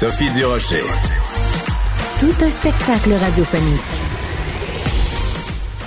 Sophie Durocher. Tout un spectacle radiophonique.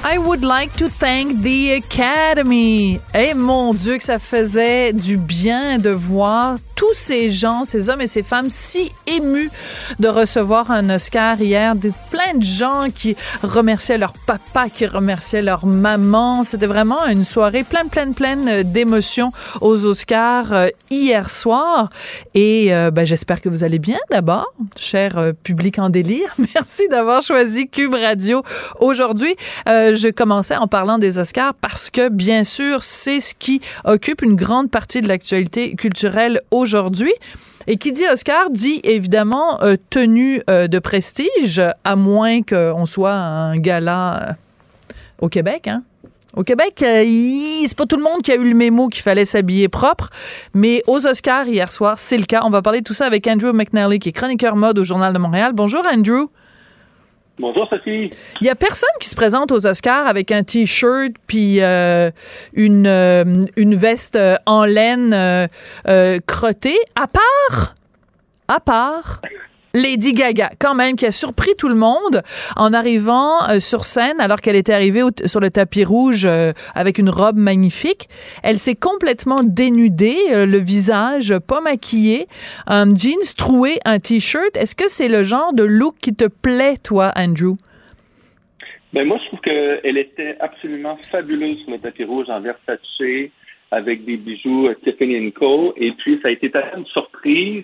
I would like to thank the Academy. Eh mon Dieu que ça faisait du bien de voir tous ces gens, ces hommes et ces femmes si émus de recevoir un Oscar hier, plein de gens qui remerciaient leur papa, qui remerciaient leur maman. C'était vraiment une soirée pleine, pleine, pleine d'émotions aux Oscars euh, hier soir. Et euh, ben, j'espère que vous allez bien d'abord, cher euh, public en délire. Merci d'avoir choisi Cube Radio aujourd'hui. je commençais en parlant des Oscars parce que, bien sûr, c'est ce qui occupe une grande partie de l'actualité culturelle aujourd'hui aujourd'hui. Et qui dit Oscar dit évidemment euh, tenue euh, de prestige, à moins qu'on soit un gala euh, au Québec. Hein? Au Québec, c'est pas tout le monde qui a eu le mémo qu'il fallait s'habiller propre, mais aux Oscars hier soir, c'est le cas. On va parler de tout ça avec Andrew McNally, qui est chroniqueur mode au Journal de Montréal. Bonjour Andrew. Bonjour Sophie. Il y a personne qui se présente aux Oscars avec un t-shirt puis euh, une euh, une veste euh, en laine crottée à part à part Lady Gaga, quand même, qui a surpris tout le monde en arrivant euh, sur scène alors qu'elle était arrivée sur le tapis rouge euh, avec une robe magnifique. Elle s'est complètement dénudée, euh, le visage pas maquillé, un jeans troué, un t-shirt. Est-ce que c'est le genre de look qui te plaît, toi, Andrew? Ben moi, je trouve qu'elle était absolument fabuleuse sur le tapis rouge en Versace avec des bijoux Tiffany Co. Et puis, ça a été tellement une surprise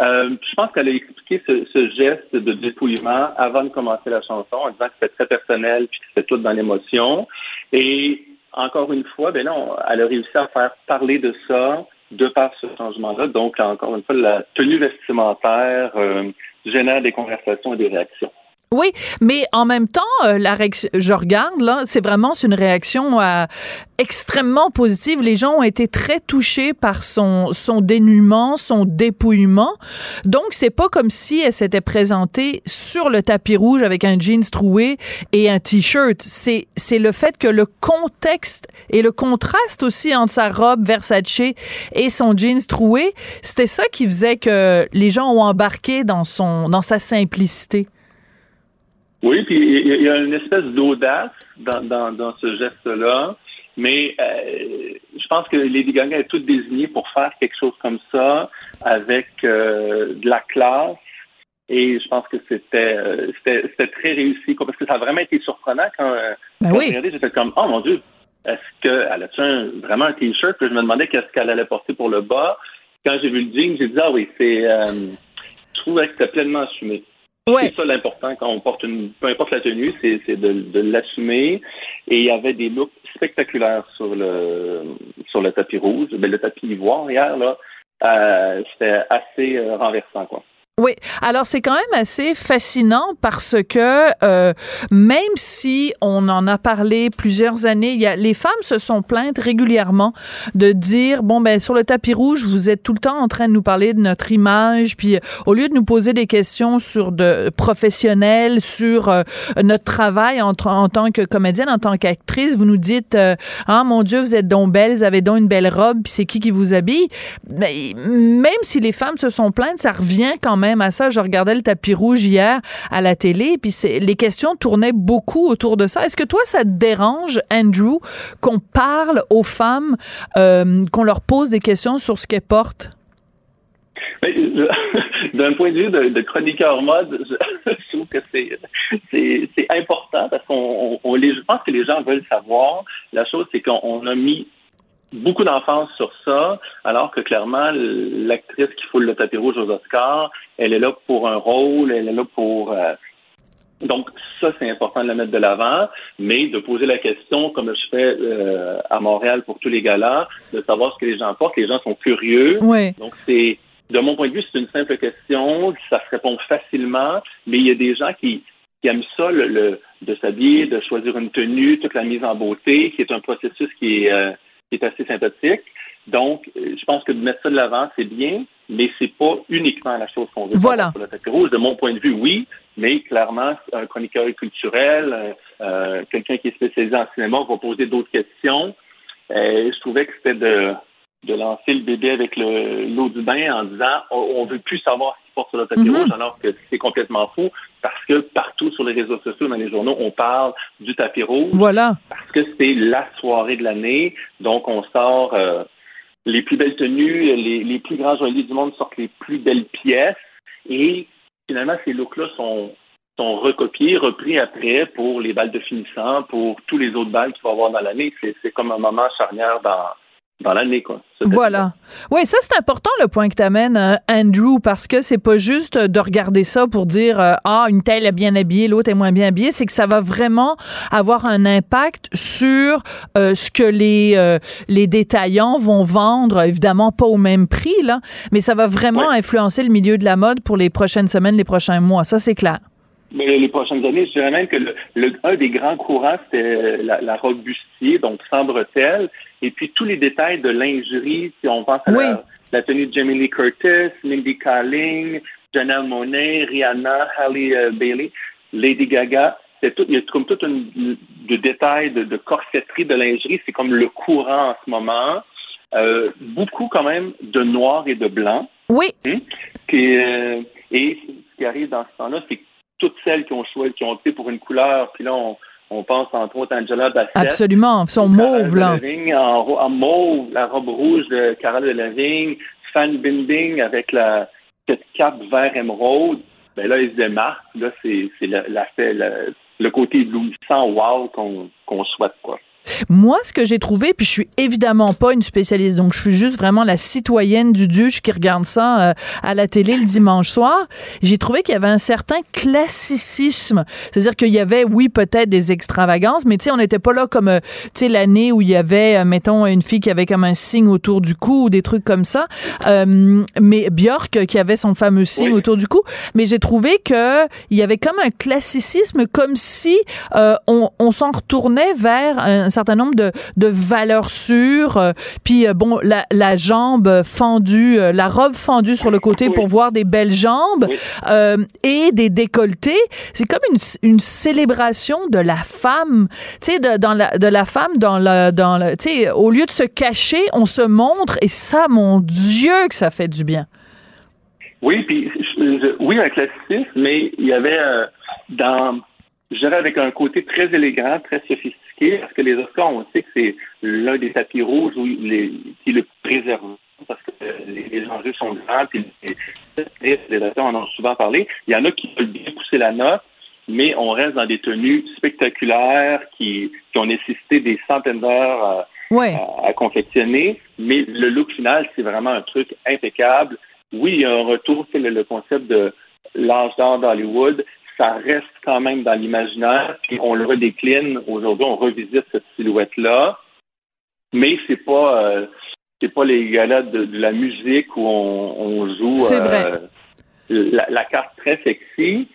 euh, je pense qu'elle a expliqué ce, geste de dépouillement avant de commencer la chanson en disant que c'était très personnel puis que c'était tout dans l'émotion. Et encore une fois, ben non, elle a réussi à faire parler de ça de par ce changement-là. Donc, encore une fois, la tenue vestimentaire euh, génère des conversations et des réactions. Oui, mais en même temps, euh, la je regarde là, c'est vraiment une réaction euh, extrêmement positive. Les gens ont été très touchés par son son dénuement, son dépouillement. Donc c'est pas comme si elle s'était présentée sur le tapis rouge avec un jeans troué et un t-shirt. C'est c'est le fait que le contexte et le contraste aussi entre sa robe Versace et son jeans troué, c'était ça qui faisait que les gens ont embarqué dans son dans sa simplicité. Oui, puis il y a une espèce d'audace dans, dans, ce geste-là, mais euh, je pense que Lady Gaga est toute désignée pour faire quelque chose comme ça avec euh, de la classe. Et je pense que c'était euh, c'était très réussi, parce que ça a vraiment été surprenant quand, ben oui. j'ai regardé, j'étais comme oh mon dieu, est-ce qu'elle a-tu vraiment un t-shirt? je me demandais qu'est-ce qu'elle allait porter pour le bas. Quand j'ai vu le jean, j'ai dit ah oui, c'est je trouvais que c'était pleinement assumé. C'est ça l'important quand on porte une, peu importe la tenue, c'est de, de l'assumer. Et il y avait des looks spectaculaires sur le sur le tapis rouge, ben, le tapis ivoire hier là, euh, c'était assez euh, renversant quoi. Oui, alors c'est quand même assez fascinant parce que euh, même si on en a parlé plusieurs années, il y a, les femmes se sont plaintes régulièrement de dire bon ben sur le tapis rouge vous êtes tout le temps en train de nous parler de notre image, puis au lieu de nous poser des questions sur de professionnels, sur euh, notre travail en, en, tant que comédienne, en tant qu'actrice, vous nous dites euh, ah mon Dieu vous êtes donc belle, vous avez donc une belle robe, puis c'est qui qui vous habille. Mais, même si les femmes se sont plaintes, ça revient quand même même à ça. Je regardais le tapis rouge hier à la télé, puis les questions tournaient beaucoup autour de ça. Est-ce que toi, ça te dérange, Andrew, qu'on parle aux femmes, euh, qu'on leur pose des questions sur ce qu'elles portent? D'un point de vue de, chroniqueur mode, je, trouve que c'est important parce qu'on je pense que les gens veulent savoir. La chose, c'est qu'on a mis beaucoup d'enfance sur ça, alors que clairement, l'actrice qui foule le tapis rouge aux Oscars, elle est là pour un rôle, elle est là pour... Euh, donc, ça, c'est important de la mettre de l'avant, mais de poser la question, comme je fais euh, à Montréal pour tous les galas, de savoir ce que les gens portent. Les gens sont curieux. Oui. Donc, c'est de mon point de vue, c'est une simple question, ça se répond facilement, mais il y a des gens qui, qui aiment ça, le, de s'habiller, de choisir une tenue, toute la mise en beauté, qui est un processus qui est, euh, qui est assez sympathique. Donc, euh, je pense que de mettre ça de l'avant, c'est bien, mais c'est pas uniquement la chose qu'on veut voilà. sur le tapis rouge. De mon point de vue, oui, mais clairement, un chroniqueur culturel, euh, quelqu'un qui est spécialisé en cinéma va poser d'autres questions. je trouvais que c'était de de lancer le bébé avec l'eau du bain en disant on, ne veut plus savoir porte sur le tapis mhm. rouge, alors que c'est complètement faux parce que partout sur les réseaux sociaux, dans les journaux, on parle du tapis rouge. Voilà. Parce que c'est la soirée de l'année, donc on sort euh, les plus belles tenues, les, plus grands joailliers du monde sortent les plus belles pièces et finalement ces looks-là sont sont recopiés, repris après pour les balles de finissant, pour tous les autres balles qu'il va y avoir dans l'année. C'est comme un moment charnière dans, dans l'année, quoi. Voilà. Oui, ça, c'est important le point que tu amènes, euh, Andrew, parce que c'est pas juste de regarder ça pour dire euh, Ah, une telle est bien habillée, l'autre est moins bien habillée. C'est que ça va vraiment avoir un impact sur euh, ce que les, les détaillants vont vendre, évidemment pas au même prix, là, mais ça va vraiment influencer le milieu de la mode pour les prochaines semaines, les prochains mois. Ça, c'est clair. Mais les prochaines années, je dirais même que le, un des grands courants, c'était la, la, robe bustier, donc sans bretelles, et puis tous les détails de lingerie, si on pense à la, tenue de Jamie Lee Curtis, Mindy Kaling, Janelle Monet, Rihanna, Halle euh, Bailey, Lady Gaga, c'est tout, il y a comme tout un de détails de, de corsetterie de lingerie, c'est comme le courant en ce moment. Euh, beaucoup quand même de noir et de blanc. Oui. Hein, euh, et ce qui arrive dans ce temps-là, c'est que toutes celles qui ont choisi, qui ont opté pour une couleur, puis là, on, pense entre autres à Angela Bassett. Absolument, son mauve, là. En, mauve, la robe rouge de Carole Delevingne, Fan Binding avec la, cette cape vert émeraude. Ben là, il se démarque. Là, c'est, la, la, le côté éblouissant, wow, qu'on, qu'on souhaite, quoi. Moi, ce que j'ai trouvé, puis je suis évidemment pas une spécialiste, donc je suis juste vraiment la citoyenne du duche qui regarde ça euh, à la télé le dimanche soir. J'ai trouvé qu'il y avait un certain classicisme, c'est-à-dire qu'il y avait, oui, peut-être des extravagances, mais tu sais, on n'était pas là comme, euh, tu sais, l'année où il y avait, euh, mettons, une fille qui avait comme un signe autour du cou ou des trucs comme ça. mais Björk qui avait son fameux signe autour du cou. Mais j'ai trouvé que il y avait comme un classicisme, comme si on, on s'en retournait vers un certain nombre de, de valeurs sûres. Euh, puis, euh, bon, la, la, jambe fendue, euh, la robe fendue sur le côté pour voir des belles jambes et des décolletés. C'est comme une, une célébration de la femme, tu sais, de, dans la, de la femme dans le, dans le, tu sais, au lieu de se cacher, on se montre et ça, mon Dieu, que ça fait du bien. Oui, puis oui, un classicisme, mais il y avait dans je dirais avec un côté très élégant, très sophistiqué, parce que les Oscars, on sait que c'est l'un des tapis rouges où les, qui est le préservé, parce que les, enjeux sont grands, puis les, acteurs en ont souvent parlé. Il y en a qui veulent bien pousser la note, mais on reste dans des tenues spectaculaires qui, qui ont nécessité des centaines d'heures à, confectionner, mais le look final, c'est vraiment un truc impeccable. Oui, il y a un retour, c'est le, concept de l'âge d'or d'Hollywood, ça reste quand même dans l'imaginaire, puis on le redécline. Aujourd'hui, on revisite cette silhouette-là, mais c'est pas euh, c'est pas les galas de, la musique où on, joue euh, La, carte très sexy.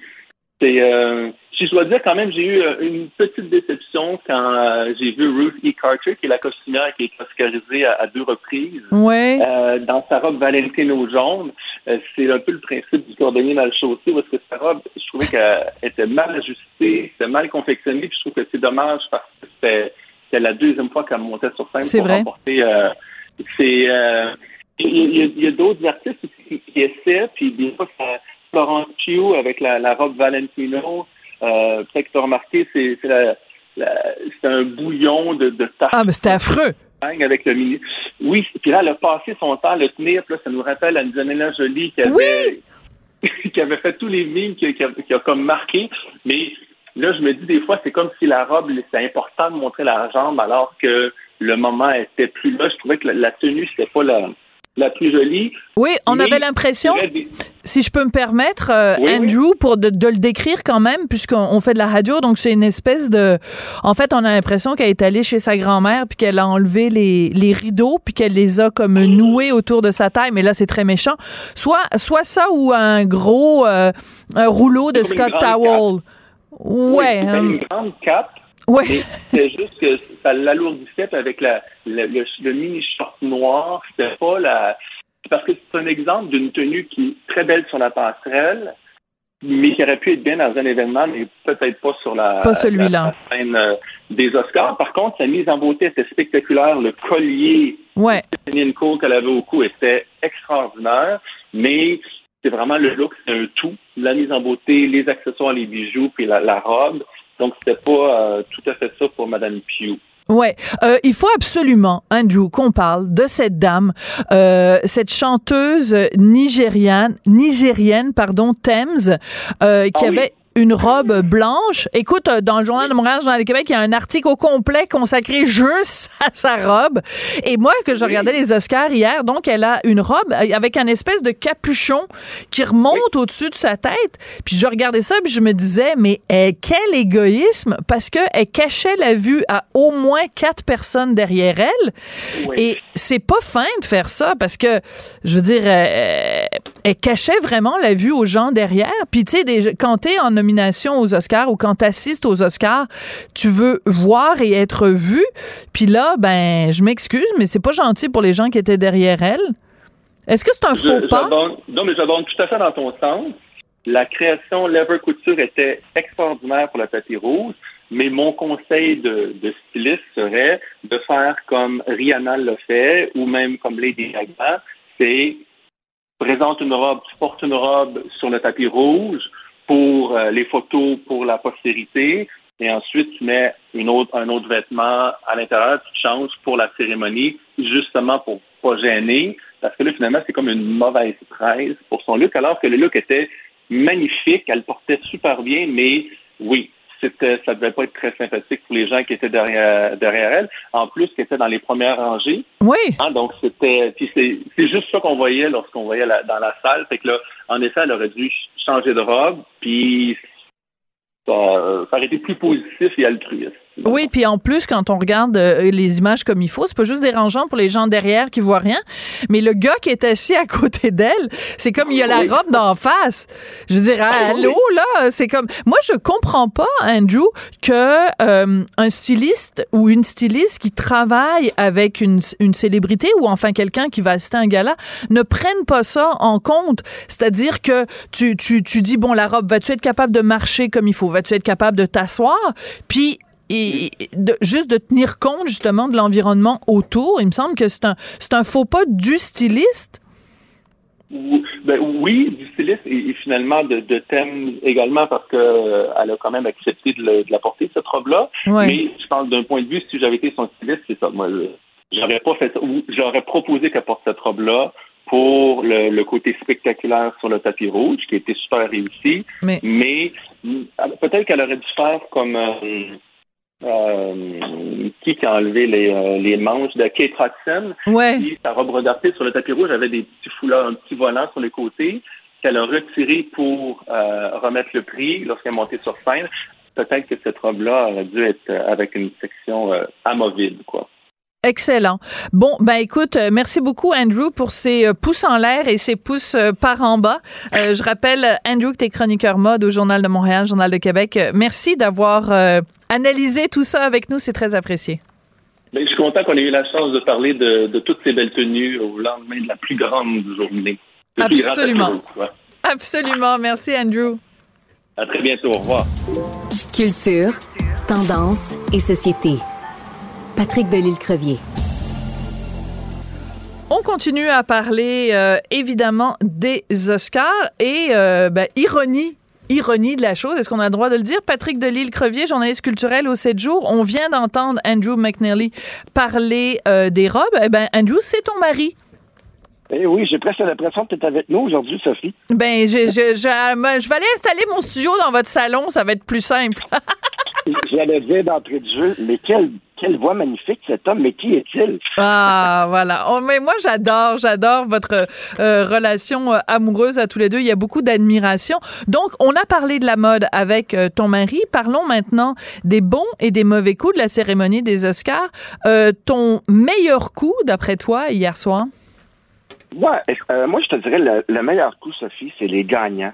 C'est euh, si je dois dire quand même, j'ai eu une petite déception quand j'ai vu Ruth E. Carter, qui est la costumière qui est oscarisée à, deux reprises, ouais. dans sa robe Valentino jaune. Euh, c'est un peu le principe du cordonnier mal chaussé, parce que sa robe, je trouvais qu'elle était mal ajustée, c'était mal confectionnée, puis je trouve que c'est dommage parce que c'était, la deuxième fois qu'elle montait sur scène pour remporter. Euh, c'est, euh, il y, a, d'autres artistes qui, essaient, puis des fois, ça, Florence Pugh avec la, robe Valentino, peut-être que tu as remarqué, c'est, c'est, un bouillon de, de Ah, mais c'était affreux! avec le ministre. Oui, puis là, elle a passé son temps à le tenir. Puis là, ça nous rappelle Angelina Jolie qui avait, qui avait fait tous les mimes qui, qui, a, comme marqué. Mais là, je me dis des fois, c'est comme si la robe, c'est important de montrer la jambe alors que le moment était plus là. Je trouvais que la, tenue, c'était pas la, la plus jolie. Oui, on avait l'impression, si je peux me permettre, euh, Andrew, pour de, le décrire quand même, puisqu'on fait de la radio, donc c'est une espèce de... En fait, on a l'impression qu'elle est allée chez sa grand-mère, puis qu'elle a enlevé les, les rideaux, puis qu'elle les a comme noués autour de sa taille, mais là, c'est très méchant. Soit, soit ça ou un gros un rouleau de Scott Towel. Ouais. Oui, une grande cape. Ouais. C'est juste que ça l'alourdissait avec la, le, mini short noir. C'était pas la. Parce que c'est un exemple d'une tenue qui est très belle sur la passerelle, mais qui aurait pu être bien dans un événement, mais peut-être pas sur la, pas scène euh, des Oscars. Par contre, sa mise en beauté était spectaculaire. Le collier ouais. Cole qu'elle avait au cou était extraordinaire, mais c'est vraiment le look, c'est un tout. La mise en beauté, les accessoires, les bijoux, puis la, robe. Donc, c'était pas euh, tout à fait ça pour Madame Pugh. Ouais, euh, il faut absolument, Andrew, qu'on parle de cette dame, euh, cette chanteuse nigériane, nigérienne, pardon, Thames, euh, qui ah avait une robe blanche. Écoute, euh, dans le Journal de Montréal, le Journal du Québec, il y a un article au complet consacré juste à sa robe. Et moi, que je regardais les Oscars hier, donc elle a une robe avec un espèce de capuchon qui remonte au-dessus de sa tête. Puis je regardais ça, puis je me disais, mais eh, quel égoïsme, parce qu'elle cachait la vue à au moins quatre personnes derrière elle. Et c'est pas fin de faire ça, parce que, je veux dire, euh, elle cachait vraiment la vue aux gens derrière. Puis tu sais, quand t'es en nomination aux Oscars ou quand tu assistes aux Oscars, tu veux voir et être vu. Puis là, ben, je m'excuse, mais c'est pas gentil pour les gens qui étaient derrière elle. Est-ce que c'est un faux pas? Non, mais j'abonde tout à fait dans ton sens. La création Lever Couture était extraordinaire pour la tapis rouge, mais mon conseil de, de styliste serait de faire comme Rihanna l'a fait, ou même comme Lady Gaga, c'est présente une robe, tu portes une robe sur le tapis rouge, pour euh, les photos pour la postérité. Et ensuite, tu mets une autre, un autre vêtement à l'intérieur, tu changes pour la cérémonie, justement pour pas gêner. Parce que là, finalement, c'est comme une mauvaise presse pour son look, alors que le look était magnifique, elle portait super bien, mais oui, c'était, ça devait pas être très sympathique pour les gens qui étaient derrière, derrière elle. En plus, qui étaient dans les premières rangées. Oui. Hein, donc, c'était, c'est, c'est juste ça qu'on voyait lorsqu'on voyait dans la salle. Fait que là, en effet, elle aurait dû changer de robe, puis ça, ça aurait été plus positif et altruiste. Oui, puis en plus, quand on regarde euh, les images comme il faut, c'est pas juste dérangeant pour les gens derrière qui voient rien, mais le gars qui est assis à côté d'elle, c'est comme il y a la robe d'en face. Je veux dire, ah, allô, là, c'est comme... Moi, je comprends pas, Andrew, que euh, un styliste ou une styliste qui travaille avec une, une célébrité ou enfin quelqu'un qui va assister à un gala ne prenne pas ça en compte. C'est-à-dire que tu, tu, tu dis, bon, la robe, vas-tu être capable de marcher comme il faut? Vas-tu être capable de t'asseoir? Puis et de, juste de tenir compte justement de l'environnement autour. Il me semble que c'est un, c'est un faux pas du styliste. Ben, oui, du styliste et, finalement de, de, thème également parce que euh, elle a quand même accepté de, la porter cette robe-là. Mais je pense d'un point de vue, si j'avais été son styliste, c'est ça. Moi, j'aurais pas fait j'aurais proposé qu'elle porte cette robe-là pour le, côté spectaculaire sur le tapis rouge, qui était super réussi. Mais, mais peut-être qu'elle aurait dû faire comme euh, euh, qui a enlevé les, euh, les manches de Kate Hudson. Ouais. Sa robe redortée sur le tapis rouge avait des petits foulards, un petit volant sur les côtés qu'elle a retiré pour euh, remettre le prix lorsqu'elle est montée sur scène. Peut-être que cette robe-là aurait dû être avec une section amovible, quoi. Excellent. Bon, ben écoute, euh, merci beaucoup Andrew pour ces euh, pouces en l'air et ces pouces euh, par en bas. je rappelle Andrew que tu es chroniqueur mode au Journal de Montréal, Journal de Québec. Merci d'avoir analysé tout ça avec nous, c'est très apprécié. Ben, je suis content qu'on ait eu la chance de parler de, toutes ces belles tenues au lendemain de la plus grande journée. Absolument. Absolument. Merci Andrew. À très bientôt. Au revoir. Culture, tendance et société. Patrick Delisle-Crevier. On continue à parler euh, évidemment des Oscars et euh, ben, ironie ironie de la chose, est-ce qu'on a le droit de le dire? Patrick Delisle-Crevier, journaliste culturel au 7 jours. On vient d'entendre Andrew McNally parler euh, des robes. Eh ben, Andrew, c'est ton mari. Eh oui, j'ai presque l'impression que tu es avec nous aujourd'hui, Sophie. Ben, je, je, je, vais aller installer mon studio dans votre salon, ça va être plus simple. J'allais dire d'entrée de jeu, mais quel quelle voix magnifique cet homme, mais qui est-il? Ah, voilà. Oh, mais moi, j'adore, j'adore votre euh, relation euh, amoureuse à tous les deux. Il y a beaucoup d'admiration. Donc, on a parlé de la mode avec euh, ton mari. Parlons maintenant des bons et des mauvais coups de la cérémonie des Oscars. ton meilleur coup, d'après toi, hier soir? moi, je te dirais, le, le meilleur coup, Sophie, c'est les gagnants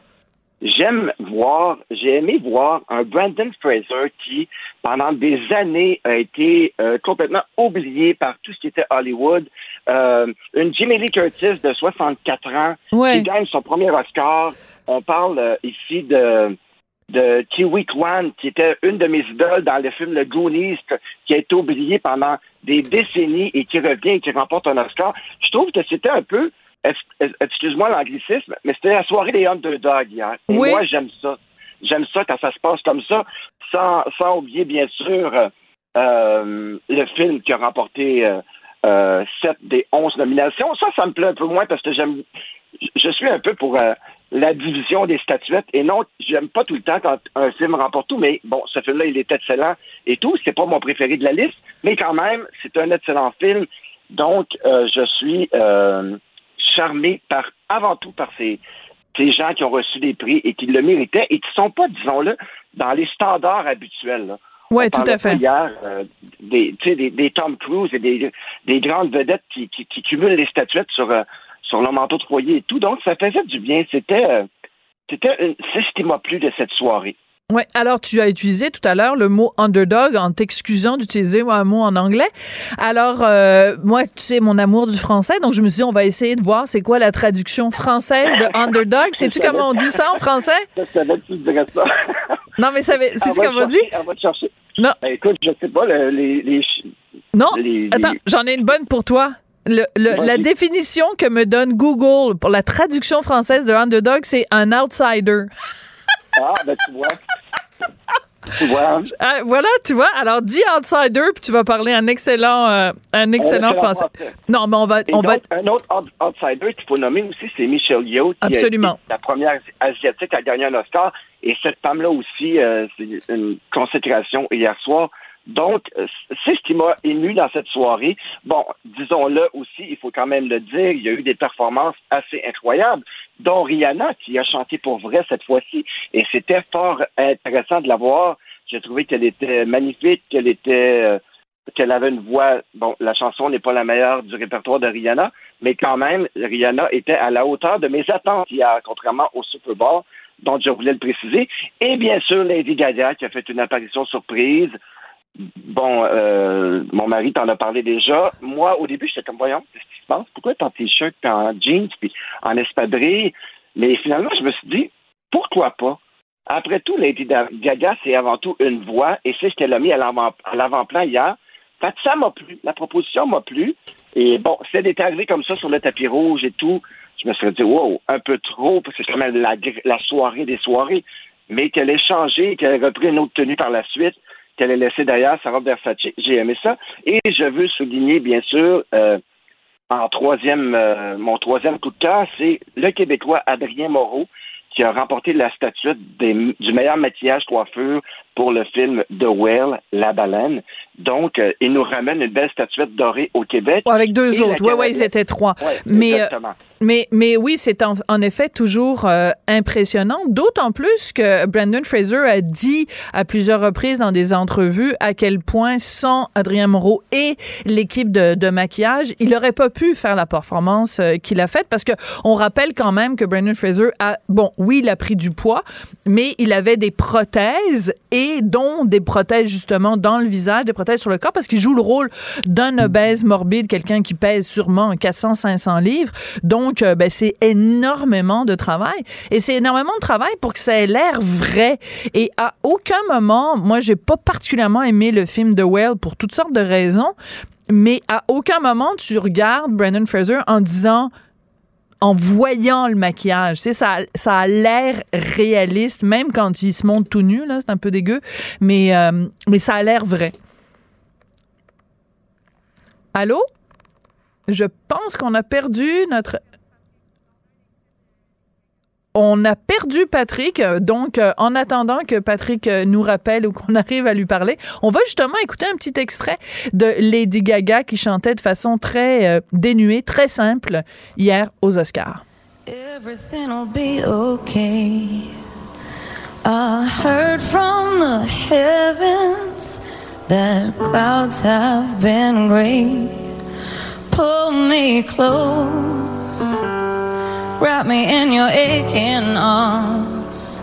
j'aime voir, j'ai aimé voir un Brandon Fraser qui, pendant des années, a été euh, complètement oublié par tout ce qui était Hollywood. Euh, une Jimmy Lee Curtis de 64 ans qui gagne son premier Oscar. On parle euh, ici de de Kiwi Kwan, qui était une de mes idoles dans le film Le Goonies, qui a été oublié pendant des décennies et qui revient et qui remporte un Oscar. Je trouve que c'était un peu excuse-moi l'anglicisme, mais c'était la soirée des underdogs hier. Et moi, j'aime ça. J'aime ça quand ça se passe comme ça, sans, oublier, bien sûr, euh, le film qui a remporté euh, euh, sept des onze nominations. Ça, ça me plaît un peu moins parce que j'aime. Je suis un peu pour la division des statuettes et non, j'aime pas tout le temps quand un film remporte tout, mais bon, ce film-là, il est excellent et tout. C'est pas mon préféré de la liste, mais quand même, c'est un excellent film. Donc, je suis charmé par, avant tout par ces, ces gens qui ont reçu des prix et qui le méritaient et qui ne sont pas, disons-le, dans les standards habituels. Oui, tout à fait. Hier, euh, des, des, des, Tom Cruise et des, des grandes vedettes qui, qui, cumulent les statuettes sur, euh, sur leur manteau de foyer et tout. Donc, ça faisait du bien. C'était, euh, c'était, c'est ce qui m'a plu de cette soirée. Oui, alors tu as utilisé tout à l'heure le mot underdog en t'excusant d'utiliser un mot en anglais. Alors, euh, moi, tu sais, mon amour du français, donc je me suis dit, on va essayer de voir c'est quoi la traduction française de underdog. Sais-tu comment on dit ça en français? Non, mais c'est ce qu'on on dit? On va te chercher. Non. Ben, écoute, je sais pas, les, les, Non, attends, j'en ai une bonne pour toi. Le, la définition que me donne Google pour la traduction française de underdog, c'est un outsider. Ah, ben tu vois. Tu vois. Ah, voilà, tu vois. Alors, dis outsider, puis tu vas parler un excellent, euh, un excellent, français. Non, mais on va, on va. Un autre outsider qu'il faut nommer aussi, c'est Michelle Yeoh. Absolument. la première asiatique à gagner un Oscar. Et cette femme-là aussi, euh, c'est une consécration hier soir. Donc, euh, c'est ce qui m'a ému dans cette soirée. Bon, disons-le aussi, il faut quand même le dire, il y a eu des performances assez incroyables, dont Rihanna, qui a chanté pour vrai cette fois-ci. Et c'était fort intéressant de la voir. J'ai trouvé qu'elle était magnifique, qu'elle était... Euh, qu'elle avait une voix, bon, la chanson n'est pas la meilleure du répertoire de Rihanna, mais quand même, Rihanna était à la hauteur de mes attentes hier, contrairement au Super Bowl, dont je voulais le préciser. Et bien sûr, Lady Gaga, qui a fait une apparition surprise, Bon, euh, mon mari t'en a parlé déjà. Moi, au début, j'étais comme, voyons, qu'est-ce qui se passe? Pourquoi t'es en t-shirt, en jeans, puis en espadrille? Mais finalement, je me suis dit, pourquoi pas? Après tout, Lady Gaga, c'est avant tout une voix, et c'est ce qu'elle a mis à l'avant-plan hier. Fait ça m'a plu. La proposition m'a plu. Et bon, c'est d'être arrivé comme ça sur le tapis rouge et tout. Je me suis dit, wow, un peu trop, parce que c'est quand même la, la soirée des soirées. Mais qu'elle ait changé, qu'elle ait repris une autre tenue par la suite, qu'elle a laissé derrière sa robe Versace. J'ai aimé ça. Et je veux souligner, bien sûr, euh, en troisième, euh, mon troisième coup de cœur, c'est le Québécois Adrien Moreau, qui a remporté la statuette du meilleur maquillage coiffure pour le film The Whale, La Baleine. Donc, euh, il nous ramène une belle statuette dorée au Québec. Avec deux autres. Oui, oui, c'était trois. mais, euh, mais, mais oui, c'est en, effet toujours euh, impressionnant, d'autant plus que Brandon Fraser a dit à plusieurs reprises dans des entrevues à quel point sans Adrien Moreau et l'équipe de, de, maquillage, il n'aurait pas pu faire la performance qu'il a faite parce que on rappelle quand même que Brandon Fraser a, bon, oui, il a pris du poids, mais il avait des prothèses et dont des prothèses justement dans le visage, des prothèses sur le corps parce qu'il joue le rôle d'un obèse morbide, quelqu'un qui pèse sûrement 400-500 livres. Donc, euh, ben, c'est énormément de travail. Et c'est énormément de travail pour que ça ait l'air vrai. Et à aucun moment, moi, j'ai pas particulièrement aimé le film The Whale pour toutes sortes de raisons, mais à aucun moment tu regardes Brandon Fraser en disant en voyant le maquillage. C'est ça, ça a l'air réaliste, même quand il se montre tout nu, là, c'est un peu dégueu, mais, euh, mais ça a l'air vrai. Allô? Je pense qu'on a perdu notre. On a perdu Patrick. Donc, en attendant que Patrick nous rappelle ou qu'on arrive à lui parler, on va justement écouter un petit extrait de Lady Gaga qui chantait de façon très dénuée, très simple hier aux Oscars. Everything will be okay. I heard from the heavens that clouds have been. Pull me close, wrap me in your aching arms.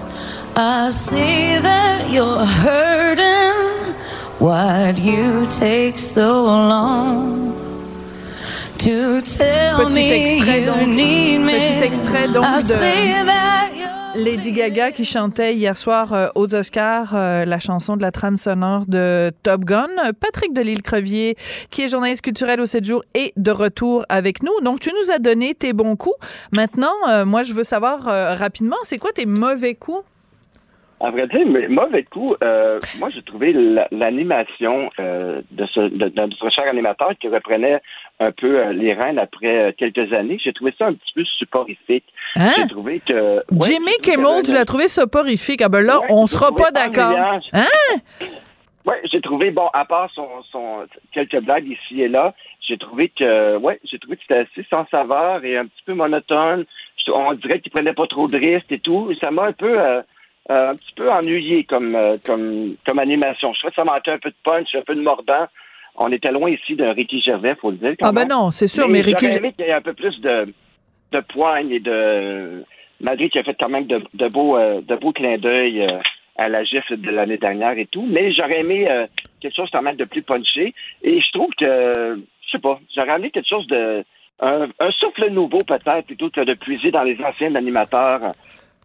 I see that you're hurting. Why'd you take so long? To tell petit extrait donc, petit extrait donc de Lady Gaga qui chantait hier soir euh, aux Oscars euh, la chanson de la trame sonore de Top Gun. Patrick Delisle-Crevier, qui est journaliste culturel au 7 jours, est de retour avec nous. Donc, tu nous as donné tes bons coups. Maintenant, euh, moi, je veux savoir rapidement, c'est quoi tes mauvais coups? À vrai dire, mais mauvais coup, moi j'ai trouvé l'animation de, ce, de, notre cher animateur qui reprenait un peu euh, les reines après euh, quelques années. J'ai trouvé ça un petit peu soporifique. Hein? J'ai trouvé que... Jimmy Kimmel, tu l'as trouvé soporifique. Ah ben là, on sera pas d'accord. Hein? Oui, j'ai trouvé, bon, à part son, son quelques blagues ici et là, j'ai trouvé que ouais, j'ai trouvé que c'était assez sans saveur et un petit peu monotone. On dirait qu'il prenait pas trop de risques et tout. Ça m'a un peu euh, un petit peu ennuyé comme comme comme animation. Je trouvais que ça manquait un peu de punch, un peu de mordant on était loin ici de Ricky Gervais, faut le dire. ah ben non, c'est sûr, mais, Ricky aimé qu'il y ait un peu plus de, de poigne et de... Malgré qu'il a fait quand même de, de beaux, euh, de beaux clins d'œil euh, à la GIF de l'année dernière et tout, mais j'aurais aimé euh, quelque chose quand même de plus punché. Et je trouve que, je sais pas, j'aurais aimé quelque chose de... Un, un souffle nouveau peut-être, plutôt que de puiser dans les anciens animateurs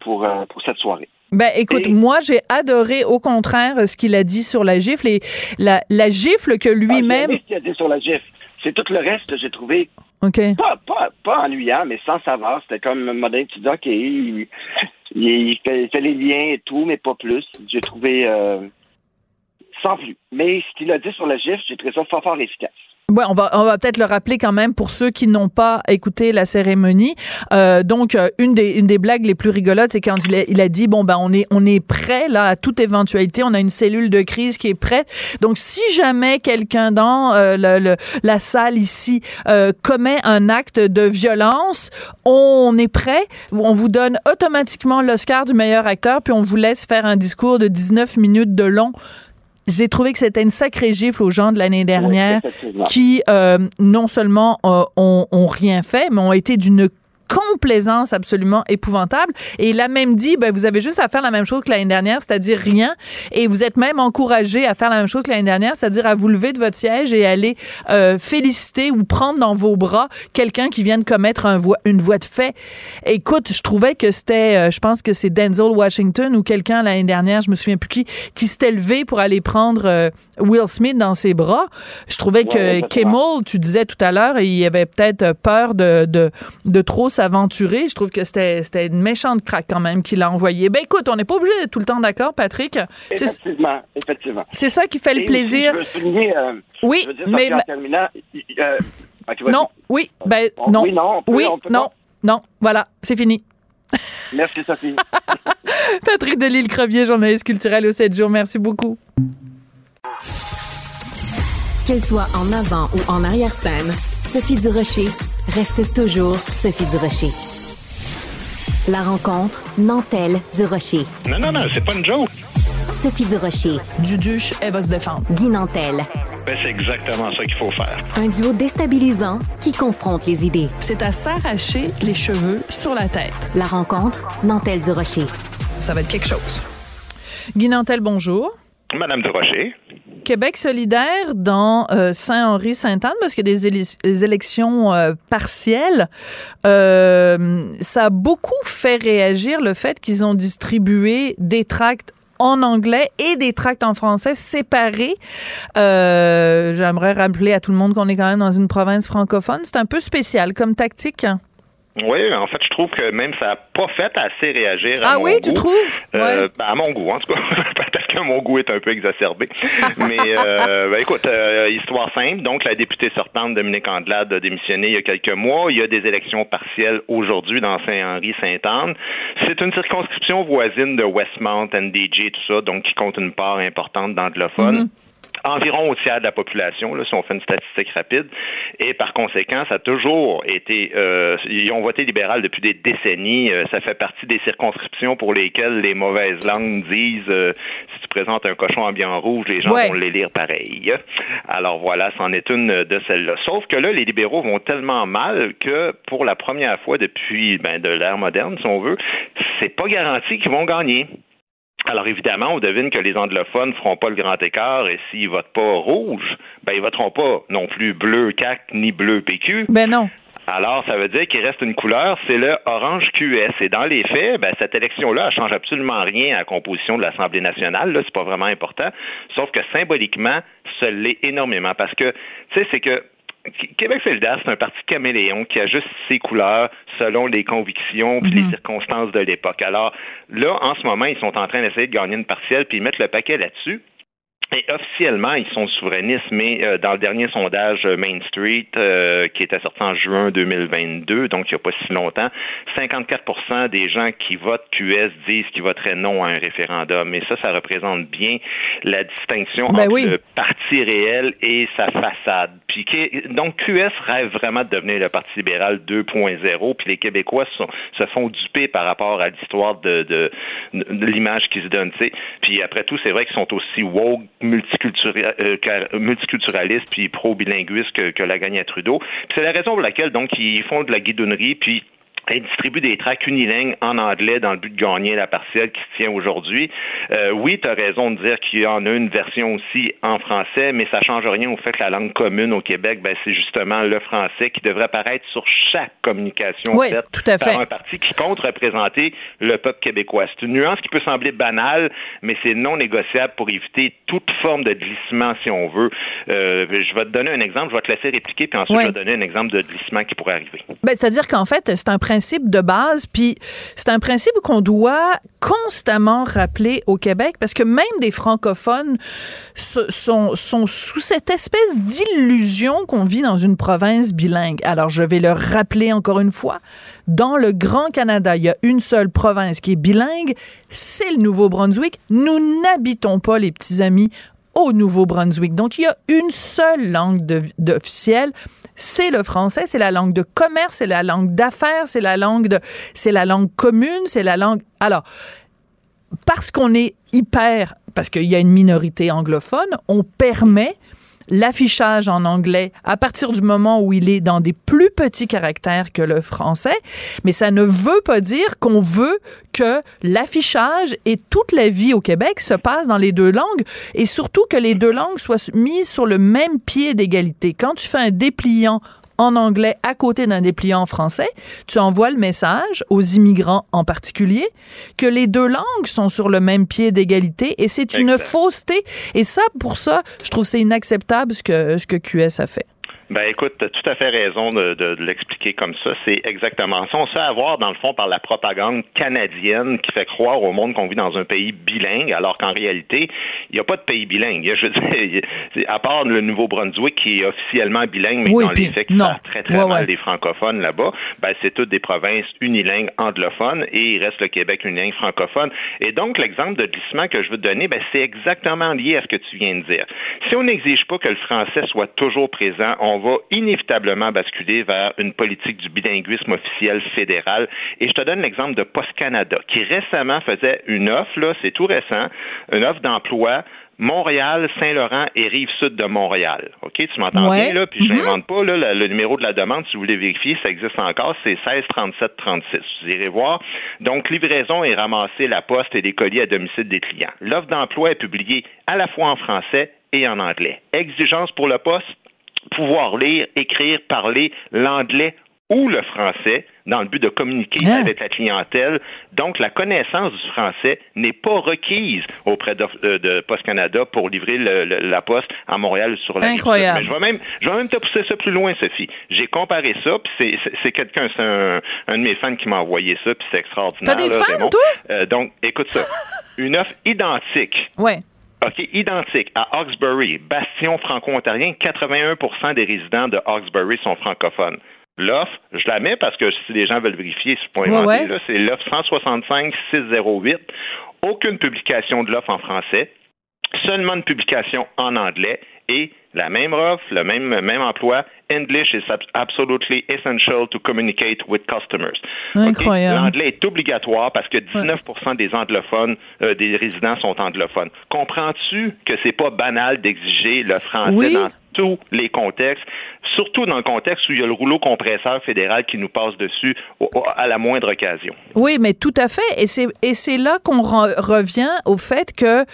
pour, pour cette soirée. Ben, écoute, moi, j'ai adoré, au contraire, ce qu'il a dit sur la gifle et la, la gifle que lui-même. Ah, ce qu'il a dit sur la gifle. C'est tout le reste, j'ai trouvé. OK. Pas, pas, pas ennuyant, mais sans savoir. C'était comme modèle qui dit, OK, il, il, fait, les liens et tout, mais pas plus. J'ai trouvé euh, sans plus. Mais ce qu'il a dit sur la gifle, j'ai trouvé ça fort, fort efficace. Ouais, on va on va peut-être le rappeler quand même pour ceux qui n'ont pas écouté la cérémonie. Euh, donc euh, une des une des blagues les plus rigolotes, c'est quand il a, dit bon ben on est on est prêt là à toute éventualité, on a une cellule de crise qui est prête. Donc si jamais quelqu'un dans euh, le, la salle ici euh, commet un acte de violence, on est prêt, on vous donne automatiquement l'Oscar du meilleur acteur puis on vous laisse faire un discours de 19 minutes de long j'ai trouvé que c'était une sacrée gifle aux gens de l'année dernière qui euh, non seulement euh, ont, ont, rien fait, mais ont été d'une complaisance absolument épouvantable. Et il a même dit, ben, vous avez juste à faire la même chose que l'année dernière, c'est-à-dire rien. Et vous êtes même encouragé à faire la même chose que l'année dernière, c'est-à-dire à vous lever de votre siège et aller euh, féliciter ou prendre dans vos bras quelqu'un qui vient de commettre un une voie de fait. Écoute, je trouvais que c'était, euh, je pense que c'est Denzel Washington ou quelqu'un l'année dernière, je me souviens plus qui, qui s'était levé pour aller prendre euh, Will Smith dans ses bras. Je trouvais que Kimmel, tu disais tout à l'heure, il avait peut-être peur de, de, de trop s'aventurer. Je trouve que c'était une méchante craque quand même qu'il a envoyé. Ben écoute, on n'est pas obligé d'être tout le temps d'accord, Patrick. Effectivement, effectivement. C'est ça qui fait le plaisir. je veux souligner, euh, oui, je veux dire mais en terminant, euh, non, oui, ben non, oui, non, oui, non, non, voilà, c'est fini. Merci Sophie. Patrick Delisle-Crevier, journaliste culturel au 7 jours. Merci beaucoup. Qu'elle soit en avant ou en arrière-scène, Sophie Durocher reste toujours Sophie Durocher. La rencontre Nantel Durocher. Non, non, non, c'est pas une joke. Sophie Durocher. Duduche, elle va se défendre. Guy Nantel. Ben, c'est exactement ça qu'il faut faire. Un duo déstabilisant qui confronte les idées. C'est à s'arracher les cheveux sur la tête. La rencontre Nantel Durocher. Ça va être quelque chose. Guy Nantel, bonjour. Madame Durocher. Québec solidaire dans euh, Saint-Henri-Sainte-Anne parce qu'il y a des, élections euh, partielles. Euh, ça a beaucoup fait réagir le fait qu'ils ont distribué des tracts en anglais et des tracts en français séparés. J'aimerais rappeler à tout le monde qu'on est quand même dans une province francophone. C'est un peu spécial comme tactique. Oui, en fait, je trouve que même ça n'a pas fait assez réagir à ah oui, tu trouves? Ben, à mon goût, en tout cas. que mon goût est un peu exacerbé. Mais euh, ben, écoute, euh, histoire simple. Donc, la députée sortante Dominique Andelade a démissionné il y a quelques mois. Il y a des élections partielles aujourd'hui dans Saint-Henri-Sainte-Anne. C'est une circonscription voisine de Westmount, NDG, tout ça, donc qui compte une part importante d'anglophones. Mm-hmm environ au tiers de la population, là, si on fait une statistique rapide. Et par conséquent, ça a toujours été... Euh, ils ont voté libéral depuis des décennies. Euh, ça fait partie des circonscriptions pour lesquelles les mauvaises langues disent euh, si tu présentes un cochon en bien rouge, les gens vont les lire pareil. Alors voilà, c'en est une de celles-là. Sauf que là, les libéraux vont tellement mal que pour la première fois depuis ben, de l'ère moderne, si on veut, c'est pas garanti qu'ils vont gagner. Alors évidemment, on devine que les anglophones feront pas le grand écart et s'ils votent pas rouge, ben ils voteront pas non plus bleu CAC ni bleu PQ. Ben non. Alors, ça veut dire qu'il reste une couleur, c'est le orange QS. Et dans les faits, ben, cette élection-là, elle change absolument rien à la composition de l'Assemblée nationale. Là, c'est pas vraiment important. Sauf que symboliquement, ça l'est énormément. Parce que, tu sais, c'est que Québec solidaire, c'est un parti caméléon qui ajuste ses couleurs selon les convictions et les mhm. circonstances de l'époque. Alors là, en ce moment, ils sont en train d'essayer de gagner une partielle puis ils mettent le paquet là-dessus. Et officiellement, ils sont souverainistes, mais euh, dans le dernier sondage euh, Main Street, euh, qui était sorti en juin 2022, donc il n'y a pas si longtemps, 54% des gens qui votent QS disent qu'ils voteraient non à un référendum. Et ça, ça représente bien la distinction ben entre le parti réel et sa façade. Puis, donc, QS rêve vraiment de devenir le Parti libéral 2.0, puis les Québécois se font duper par rapport à l'histoire de, de, de l'image qu'ils se donnent. Puis après tout, c'est vrai qu'ils sont aussi woke multiculturaliste puis pro-bilinguiste que, que la gagne à Trudeau. C'est la raison pour laquelle donc ils font de la guidonnerie puis elle distribue des tracts unilingues en anglais dans le but de gagner la partielle qui se tient aujourd'hui. Euh, oui, tu as raison de dire qu'il y en a une version aussi en français, mais ça change rien au fait que la langue commune au Québec, ben, c'est justement le français qui devrait apparaître sur chaque communication oui, faite tout à fait. par un parti qui compte représenter le peuple québécois. C'est une nuance qui peut sembler banale, mais c'est non négociable pour éviter toute forme de glissement, si on veut. Euh, je vais te donner un exemple, je vais te laisser répliquer, puis ensuite je vais te donner un exemple de glissement qui pourrait arriver. Ben, C'est-à-dire qu'en fait, c'est un principe principe de base, puis c'est un principe qu'on doit constamment rappeler au Québec, parce que même des francophones sont, sont sous cette espèce d'illusion qu'on vit dans une province bilingue. Alors, je vais le rappeler encore une fois. Dans le Grand Canada, il y a une seule province qui est bilingue, c'est le Nouveau-Brunswick. Nous n'habitons pas, les petits amis, au Nouveau-Brunswick. Donc, il y a une seule langue officielle c'est le français, c'est la langue de commerce, c'est la langue d'affaires, c'est la langue de, c'est la langue commune, c'est la langue. Alors, parce qu'on est hyper, parce qu'il y a une minorité anglophone, on permet l'affichage en anglais à partir du moment où il est dans des plus petits caractères que le français, mais ça ne veut pas dire qu'on veut que l'affichage et toute la vie au Québec se passe dans les deux langues et surtout que les deux langues soient mises sur le même pied d'égalité. Quand tu fais un dépliant en anglais à côté d'un dépliant français, tu envoies le message aux immigrants en particulier que les deux langues sont sur le même pied d'égalité et c'est une fausseté. Et ça, pour ça, je trouve c'est inacceptable ce que, ce que QS a fait. Ben écoute, tu as tout à fait raison de, de, l'expliquer comme ça. C'est exactement ça. On se fait avoir, dans le fond, par la propagande canadienne qui fait croire au monde qu'on vit dans un pays bilingue, alors qu'en réalité, il n'y a pas de pays bilingue. Je veux dire, à part le Nouveau-Brunswick qui est officiellement bilingue, mais dans les faits qui très très mal des francophones là-bas, ben c'est toutes des provinces unilingues anglophones et il reste le Québec unilingue francophone. Et donc, l'exemple de glissement que je veux te donner, ben, c'est exactement lié à ce que tu viens de dire. Si on n'exige pas que le français soit toujours présent, on on va inévitablement basculer vers une politique du bilinguisme officiel fédéral. Et je te donne l'exemple de Post Canada, qui récemment faisait une offre, là, c'est tout récent, une offre d'emploi Montréal, Saint-Laurent et Rive-Sud de Montréal. OK, tu m'entends bien, là? Puis je n'invente pas, là, le, numéro de la demande, si vous voulez vérifier, ça existe encore, c'est 16 37 36. Vous irez voir. Donc, livraison et ramasser la poste et les colis à domicile des clients. L'offre d'emploi est publiée à la fois en français et en anglais. Exigence pour le poste, pouvoir lire, écrire, parler l'anglais ou le français dans le but de communiquer hein? avec la clientèle. Donc, la connaissance du français n'est pas requise auprès de, euh, de Post Canada pour livrer la poste à Montréal sur la Incroyable. Mais je vais même, je vais même te pousser ça plus loin, Sophie. J'ai comparé ça, puis c'est quelqu'un, c'est un, un, de mes fans qui m'a envoyé ça, puis c'est extraordinaire. T'as des fans, toi? Euh, donc, écoute ça. une offre identique. Ouais. OK, identique à Hawkesbury, bastion franco-ontarien, 81% des résidents de Hawkesbury sont francophones. L'offre, je la mets parce que si les gens veulent vérifier ce point Ouais, ouais. là, c'est l'offre 165-608. Aucune publication de l'offre en français, seulement une publication en anglais et la même offre, le même, même emploi. English is ab- absolutely essential to communicate with customers. Incroyable. L'anglais est obligatoire parce que 19% des anglophones, euh, des résidents sont anglophones. Comprends-tu que c'est pas banal d'exiger le français Oui. dans tous les contextes, surtout dans le contexte où il y a le rouleau compresseur fédéral qui nous passe dessus au- au- à la moindre occasion? Oui, mais tout à fait. Et c'est et c'est là qu'on re- revient au fait que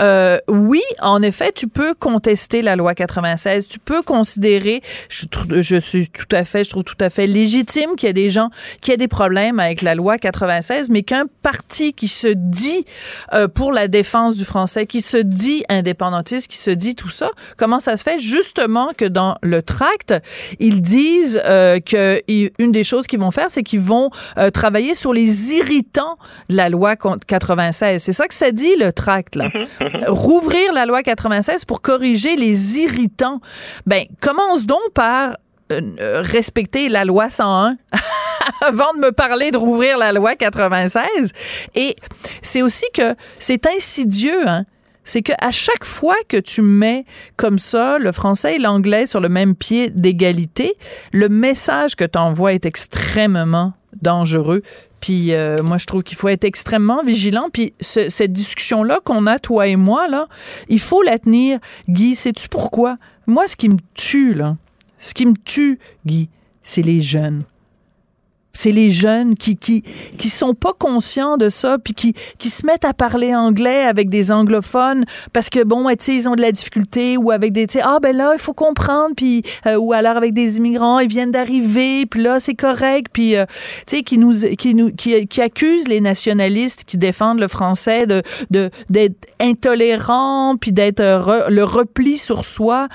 euh, oui, en effet, tu peux contester la loi 96. Tu peux considérer, je, suis tout à fait, je trouve tout à fait légitime qu'il y ait des gens qui aient des problèmes avec la loi 96, mais qu'un parti qui se dit euh, pour la défense du français, qui se dit indépendantiste, qui se dit tout ça, comment ça se fait? Justement que dans le tract, ils disent euh, que une des choses qu'ils vont faire, c'est qu'ils vont euh, travailler sur les irritants de la loi con- 96. C'est ça que ça dit le tract là. Rouvrir la loi 96 pour corriger les irritants. Ben commence donc par euh, euh, respecter la loi 101 avant de me parler de rouvrir la loi 96. Et c'est aussi que c'est insidieux, hein. C'est que à chaque fois que tu mets comme ça le français et l'anglais sur le même pied d'égalité, le message que tu envoies est extrêmement dangereux. Puis euh, moi, je trouve qu'il faut être extrêmement vigilant. Puis ce- cette discussion-là qu'on a, toi et moi, là, il faut la tenir. Guy, sais-tu pourquoi? Moi, ce qui me tue, là, ce qui me tue, Guy, c'est les jeunes. C'est les jeunes qui qui qui sont pas conscients de ça puis qui qui se mettent à parler anglais avec des anglophones parce que bon tu sais ils ont de la difficulté ou avec des tu sais ah ben là il faut comprendre puis euh, ou alors avec des immigrants ils viennent d'arriver puis là c'est correct puis euh, tu sais qui nous qui nous qui, qui accusent les nationalistes qui défendent le français de de d'être intolérants puis d'être euh, re- le repli sur soi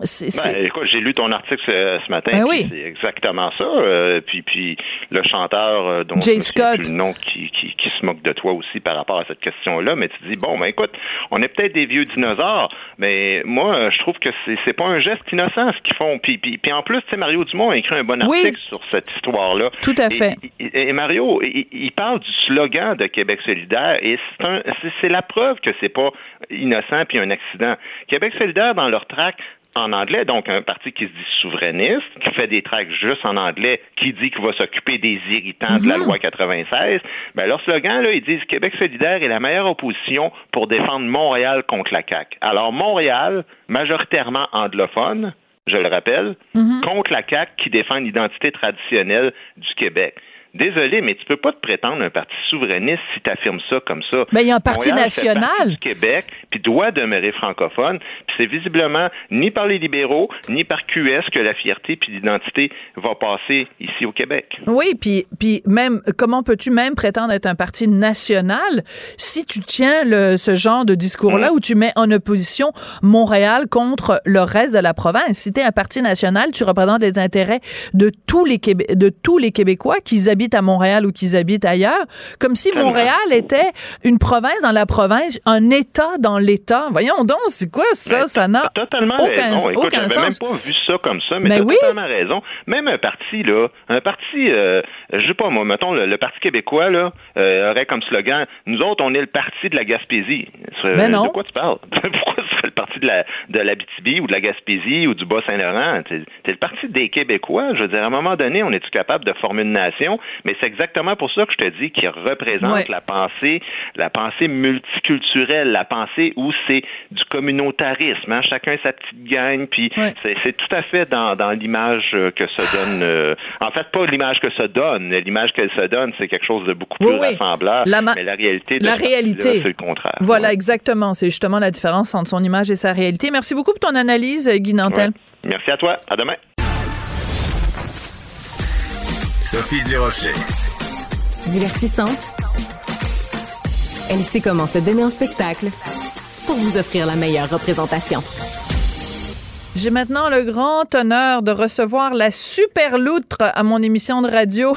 Ben, écoute, j'ai lu ton article ce, ce matin. Ben oui. C'est exactement ça. euh, puis, puis le chanteur euh, dont Jay Scott. le nom qui, qui, qui se moque de toi aussi par rapport à cette question-là. Mais tu dis bon, ben écoute, on est peut-être des vieux dinosaures, mais moi, euh, je trouve que c'est c'est pas un geste innocent ce qu'ils font. Puis, puis, puis en plus, tu sais, Mario Dumont a écrit un bon Oui. article sur cette histoire-là. Tout à fait. Et, et- et Mario, il, il parle du slogan de Québec solidaire et c'est un- c'est- c'est la preuve que c'est pas innocent puis un accident. Québec solidaire dans leur tract en anglais, donc un parti qui se dit souverainiste, qui fait des tracts juste en anglais, qui dit qu'il va s'occuper des irritants de la loi 96, ben leur slogan, là, ils disent Québec solidaire est la meilleure opposition pour défendre Montréal contre la CAQ. Alors Montréal, majoritairement anglophone, je le rappelle, contre la CAQ qui défend l'identité traditionnelle du Québec. Désolé, mais tu peux pas te prétendre un parti souverainiste si tu affirmes ça comme ça. Ben, il y a un parti Montréal national. partie du Québec, puis doit demeurer francophone. Puis c'est visiblement ni par les libéraux, ni par QS que la fierté puis l'identité va passer ici au Québec. Oui, puis puis même comment peux-tu même prétendre être un parti national si tu tiens le, ce genre de discours-là où tu mets en opposition Montréal contre le reste de la province? Si tu es un parti national, tu représentes les intérêts de tous les Québé- de tous les Québécois qu'ils habitent à Montréal ou qu'ils habitent ailleurs, comme si. Montréal était une province dans la province, un État dans l'État. Voyons donc, c'est quoi ça? Ben, Ça n'a totalement aucun, raison. Écoute, aucun j'avais même sens. pas vu ça comme ça, mais Ben t'as oui. totalement raison. Même un parti, là, un parti, euh, je sais pas moi, mettons, le, le Parti québécois, là, euh, aurait comme slogan, nous autres, on est le parti de la Gaspésie. Ce- Ben non. De quoi tu parles? Pourquoi ce serait le parti de la, de l'Abitibi ou de la Gaspésie ou du Bas-Saint-Laurent? T'es le parti des Québécois. Je veux dire, à un moment donné, on est-tu capable de former une nation? Mais c'est exactement pour ça que je te dis qu'il représente Ouais. la pensée, la pensée multiculturelle, la pensée où c'est du communautarisme, hein, chacun sa petite gang, puis Ouais. c'est, tout à fait dans, dans l'image euh, que se donne. euh, en fait, pas l'image que se donne, l'image qu'elle se donne, c'est quelque chose de beaucoup plus Oui, oui. rassembleur. La ma- mais la réalité, de la réalité. c'est le contraire. Voilà, Ouais. exactement. C'est justement la différence entre son image et sa réalité. Merci beaucoup pour ton analyse, Guy Nantel. Merci à toi. À demain. Sophie Durocher. Divertissante. Elle sait comment se donner en spectacle pour vous offrir la meilleure représentation. J'ai maintenant le grand honneur de recevoir la super loutre à mon émission de radio.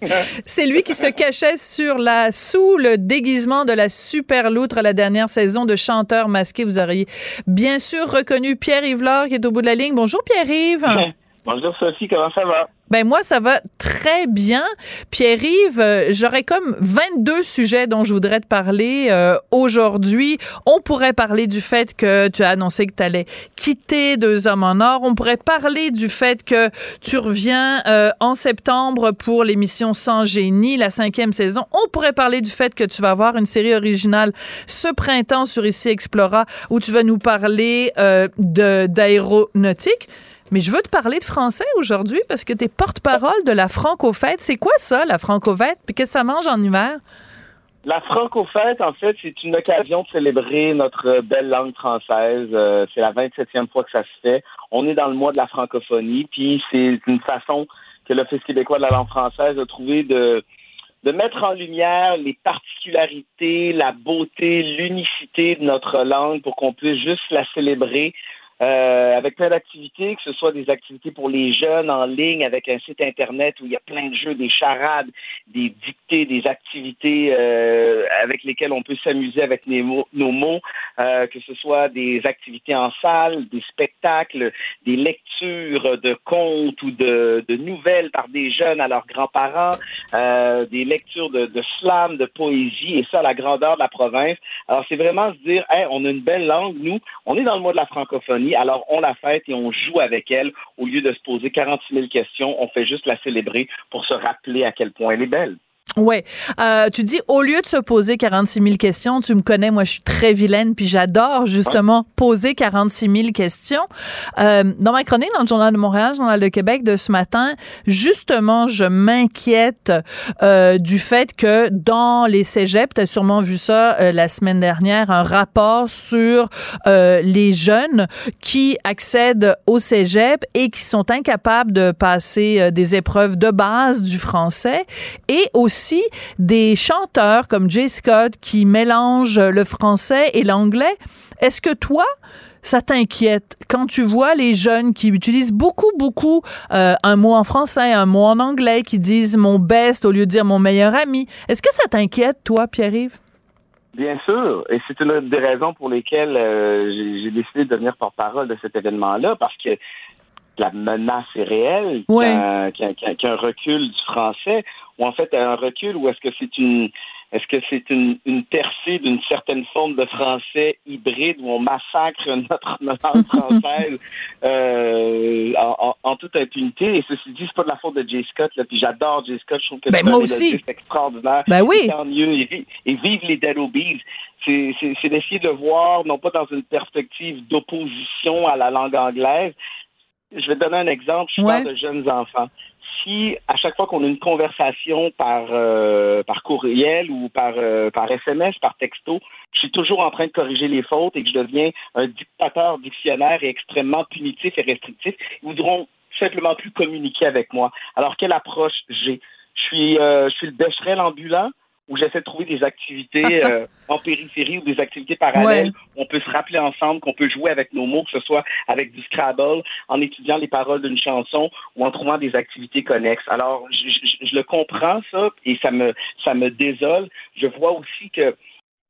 C'est lui qui se cachait sur la sous le déguisement de la super loutre la dernière saison de chanteur masqué. Vous auriez bien sûr reconnu Pierre Yvelard qui est au bout de la ligne. Bonjour Pierre-Yves. Bonjour Sophie, comment ça va? Ben moi, ça va très bien. Pierre-Yves, euh, j'aurais comme 22 sujets dont je voudrais te parler euh, aujourd'hui. On pourrait parler du fait que tu as annoncé que tu allais quitter Deux Hommes en Or. On pourrait parler du fait que tu reviens euh, en septembre pour l'émission Sans Génie, la cinquième saison. On pourrait parler du fait que tu vas avoir une série originale ce printemps sur Ici Explora où tu vas nous parler de d'aéronautique. Mais je veux te parler de français aujourd'hui parce que tu es porte-parole de la Franco-Fête. C'est quoi ça, la Franco-Fête? Puis qu'est-ce que ça mange en hiver? La Franco-Fête, en fait, c'est une occasion de célébrer notre belle langue française. Euh, c'est la 27e fois que ça se fait. On est dans le mois de la francophonie, puis c'est une façon que l'Office québécois de la langue française a trouvé de, de mettre en lumière les particularités, la beauté, l'unicité de notre langue pour qu'on puisse juste la célébrer euh, avec plein d'activités, que ce soit des activités pour les jeunes en ligne, avec un site internet où il y a plein de jeux, des charades, des dictées, des activités euh, avec lesquelles on peut s'amuser avec nos mots, euh, que ce soit des activités en salle, des spectacles, des lectures de contes ou de, nouvelles par des jeunes à leurs grands-parents, euh, des lectures de, de slam, de poésie, et ça la grandeur de la province. Alors c'est vraiment se dire, hey, on a une belle langue, nous, on est dans le mois de la francophonie alors on la fête et on joue avec elle au lieu de se poser 46 000 questions. On fait juste la célébrer pour se rappeler à quel point elle est belle. Ouais. Euh, tu dis, au lieu de se poser 46 000 questions, tu me connais, moi, je suis très vilaine, puis j'adore justement poser 46 000 questions. Euh, dans ma chronique dans le Journal de Montréal, Journal de Québec de ce matin, justement, je m'inquiète euh, du fait que dans les cégeps, tu as sûrement vu ça euh, la semaine dernière, un rapport sur euh, les jeunes qui accèdent au cégep et qui sont incapables de passer euh, des épreuves de base du français et aussi des chanteurs comme Jay Scott qui mélangent le français et l'anglais. Est-ce que toi, ça t'inquiète quand tu vois les jeunes qui utilisent beaucoup, beaucoup euh, un mot en français, un mot en anglais, qui disent mon best au lieu de dire mon meilleur ami? Est-ce que ça t'inquiète, toi, Pierre-Yves? Bien sûr, et c'est une des raisons pour lesquelles euh, j'ai décidé de devenir porte-parole de cet événement-là, parce que la menace est réelle, qu'il y, a un recul du français ou en fait un recul ou est-ce que c'est une est-ce que c'est une, une percée d'une certaine forme de français hybride où on massacre notre, langue française euh, en, en, toute impunité? Et ceci dit, c'est pas de la faute de Jay Scott, là, puis j'adore Jay Scott, je trouve que ben, c'est aussi. extraordinaire. Ben oui. Et, et vive les Dead Obies. C'est d'essayer de voir, non pas dans une perspective d'opposition à la langue anglaise, je vais te donner un exemple. Je parle de jeunes enfants si à chaque fois qu'on a une conversation par euh, par courriel ou par euh, par SMS, par texto, je suis toujours en train de corriger les fautes et que je deviens un dictateur dictionnaire et extrêmement punitif et restrictif, ils voudront simplement plus communiquer avec moi. Alors quelle approche j'ai? Je suis euh, je suis le bécherel ambulant où j'essaie de trouver des activités euh, en périphérie ou des activités parallèles. où On peut se rappeler ensemble, qu'on peut jouer avec nos mots, que ce soit avec du Scrabble, en étudiant les paroles d'une chanson ou en trouvant des activités connexes. Alors, je, je, le comprends ça et ça me ça me désole. Je vois aussi que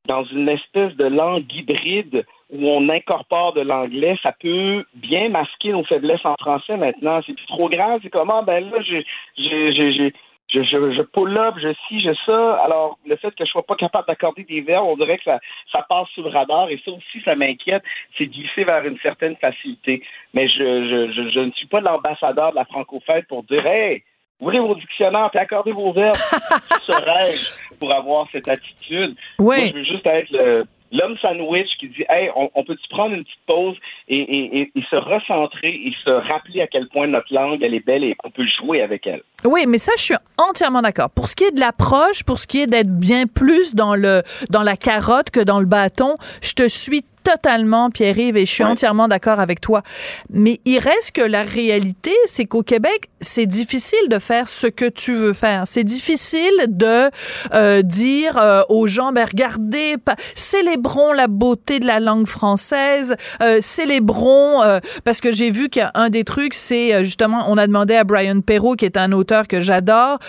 dans une espèce de langue hybride où on incorpore de l'anglais, ça peut bien masquer nos faiblesses en français maintenant. C'est trop grave. C'est comment, ben là, j'ai, j'ai, je, je, je pull up, je ci, je ça. Alors, le fait que je sois pas capable d'accorder des verbes, on dirait que ça, ça passe sous le radar et ça aussi, ça m'inquiète. C'est glisser vers une certaine facilité. Mais je, je, je, je ne suis pas l'ambassadeur de la francophone pour dire, hey, ouvrez vos dictionnaires et accordez vos verbes. serais-je pour avoir cette attitude? Oui. je veux juste être le, l'homme sandwich qui dit Hey, on, peut-tu prendre une petite pause et, et, et, se recentrer et se rappeler à quel point notre langue elle est belle et qu'on peut jouer avec elle. Oui, mais ça, je suis entièrement d'accord. Pour ce qui est de l'approche, pour ce qui est d'être bien plus dans le dans la carotte que dans le bâton, je te suis totalement, Pierre-Yves, et je suis entièrement d'accord avec toi. Mais il reste que la réalité, c'est qu'au Québec, c'est difficile de faire ce que tu veux faire. C'est difficile de euh, dire euh, aux gens, ben regardez, célébrons la beauté de la langue française, euh, célébrons, euh, parce que j'ai vu qu'un des trucs, c'est euh, justement, on a demandé à Brian Perrault, qui est un auteur que j'adore,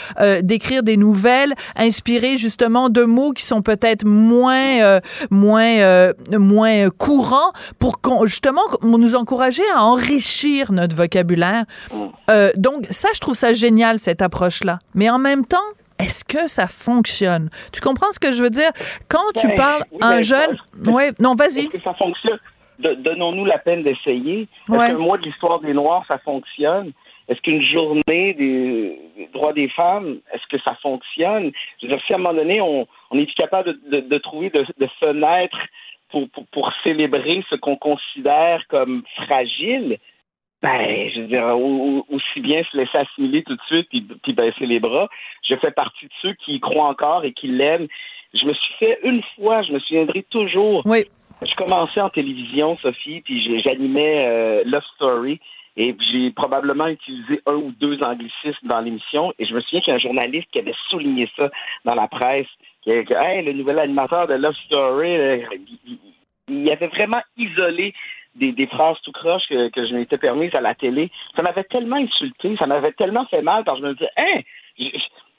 d'écrire des nouvelles inspirées justement de mots qui sont peut-être moins, moins, moins courants pour justement nous encourager à enrichir notre vocabulaire. donc ça, je trouve ça génial cette approche-là. Mais en même temps, est-ce que ça fonctionne? Tu comprends ce que je veux dire? Quand tu ben, parles à un jeune. Oui, non, vas-y. Est-ce que ça fonctionne? Donnons-nous la peine d'essayer. Est-ce qu'un mois de l'histoire des Noirs, ça fonctionne? Est-ce qu'une journée des droits des femmes, est-ce que ça fonctionne? Je veux dire, si à un moment donné, on, on est capable de, trouver de, fenêtres pour, pour, pour, célébrer ce qu'on considère comme fragile, ben, je veux dire, aussi bien se laisser assimiler tout de suite puis, puis baisser les bras. Je fais partie de ceux qui y croient encore et qui l'aiment. Je me suis fait une fois, je me souviendrai toujours. Oui. Je commençais en télévision, Sophie, puis j'animais euh, Love Story. Et j'ai probablement utilisé un ou deux anglicismes dans l'émission. Et je me souviens qu'il y a un journaliste qui avait souligné ça dans la presse. Qui a, hey, le nouvel animateur de Love Story, il, avait vraiment isolé des, phrases tout croche que, je m'étais permise à la télé. Ça m'avait tellement insulté, ça m'avait tellement fait mal quand je me disais, hein,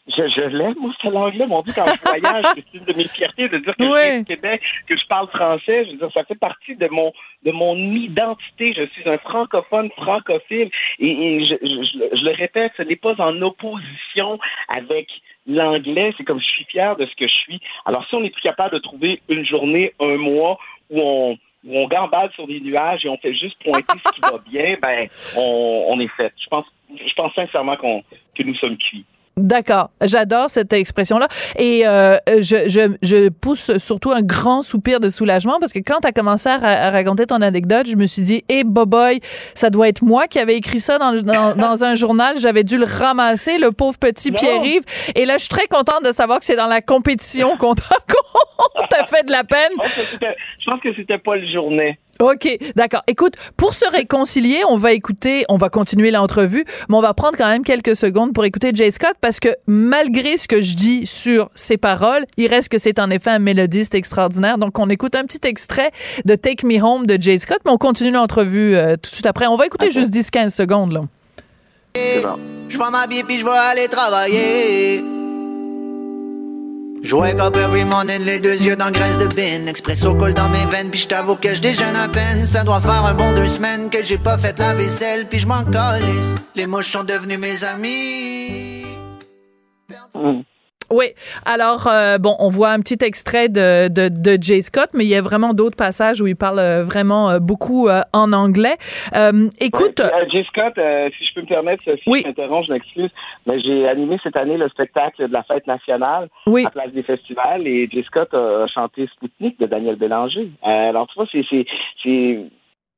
je, je, l'aime, moi, cette langue-là. Mon dit, quand je voyage, c'est une de mes fiertés de dire que je suis au Québec, que je parle français. Je veux dire, ça fait partie de mon, de mon identité. Je suis un francophone francophile. Et, je, je, le répète, ce n'est pas en opposition avec l'anglais. C'est comme je suis fier de ce que je suis. Alors, si on est plus capable de trouver une journée, un mois où on où on gambade sur des nuages et on fait juste pointer ce qui va bien, ben on, on est fait. Je pense, je pense sincèrement qu'on que nous sommes cuits. D'accord, j'adore cette expression-là. Et euh, je, je, je, pousse surtout un grand soupir de soulagement parce que quand tu as commencé à, raconter ton anecdote, je me suis dit, hé, hey, boy, ça doit être moi qui avais écrit ça dans, dans, dans un journal. J'avais dû le ramasser, le pauvre petit Pierre-Yves. Et là, je suis très contente de savoir que c'est dans la compétition qu'on t'a fait de la peine. Je pense que c'était pas le journée. OK, d'accord. Écoute, pour se réconcilier, on va écouter, on va continuer l'entrevue, mais on va prendre quand même quelques secondes pour écouter Jay Scott parce que malgré ce que je dis sur ses paroles, il reste que c'est en effet un mélodiste extraordinaire. Donc, on écoute un petit extrait de Take Me Home de Jay Scott, mais on continue l'entrevue euh, tout de suite après. On va écouter juste 10-15 secondes, là. Je vois ma puis je vais aller travailler. Je wake up every morning, les deux yeux dans graisse de bin. Expresso colle dans mes veines, puis je t'avoue que je déjeune à peine. Ça doit faire un bon deux semaines que j'ai pas fait la vaisselle, puis je m'en calisse. Les moches sont devenus mes amis. Mm. Oui. Alors, euh, bon, on voit un petit extrait de, de, de Jay Scott, mais il y a vraiment d'autres passages où il parle euh, vraiment euh, beaucoup en anglais. écoute. Jay Scott, si je peux me permettre, si oui. je m'interromps, je m'excuse, mais j'ai animé cette année le spectacle de la fête nationale oui. à Place des Festivals et Jay Scott a chanté Spoutnik de Daniel Bélanger. alors, tu vois, c'est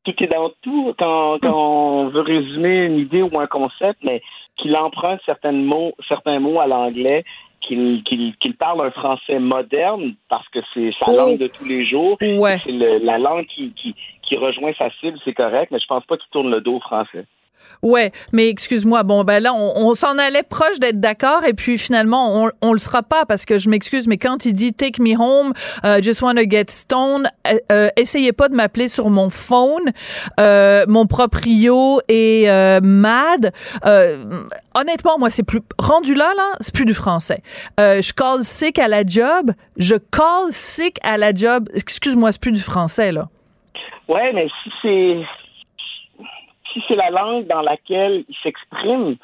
tout est dans tout quand, quand on veut résumer une idée ou un concept, mais qu'il emprunte certains mots, certains mots à l'anglais qu'il parle un français moderne parce que c'est sa oh. langue de tous les jours. C'est la langue qui, qui, qui rejoint sa cible, c'est correct, mais je pense pas qu'il tourne le dos au français. Ouais, mais excuse-moi. Bon, ben là, on, s'en allait proche d'être d'accord, et puis finalement, on, on le sera pas parce que je m'excuse, mais quand il dit Take me home, uh, just wanna get stoned, euh, euh, essayez pas de m'appeler sur mon phone. Euh, mon proprio est mad. honnêtement, moi, c'est plus rendu là, là, c'est plus du français. je call sick à la job. Je call sick à la job. Excuse-moi, c'est plus du français là. Ouais, mais si c'est si c'est la langue dans laquelle il s'exprime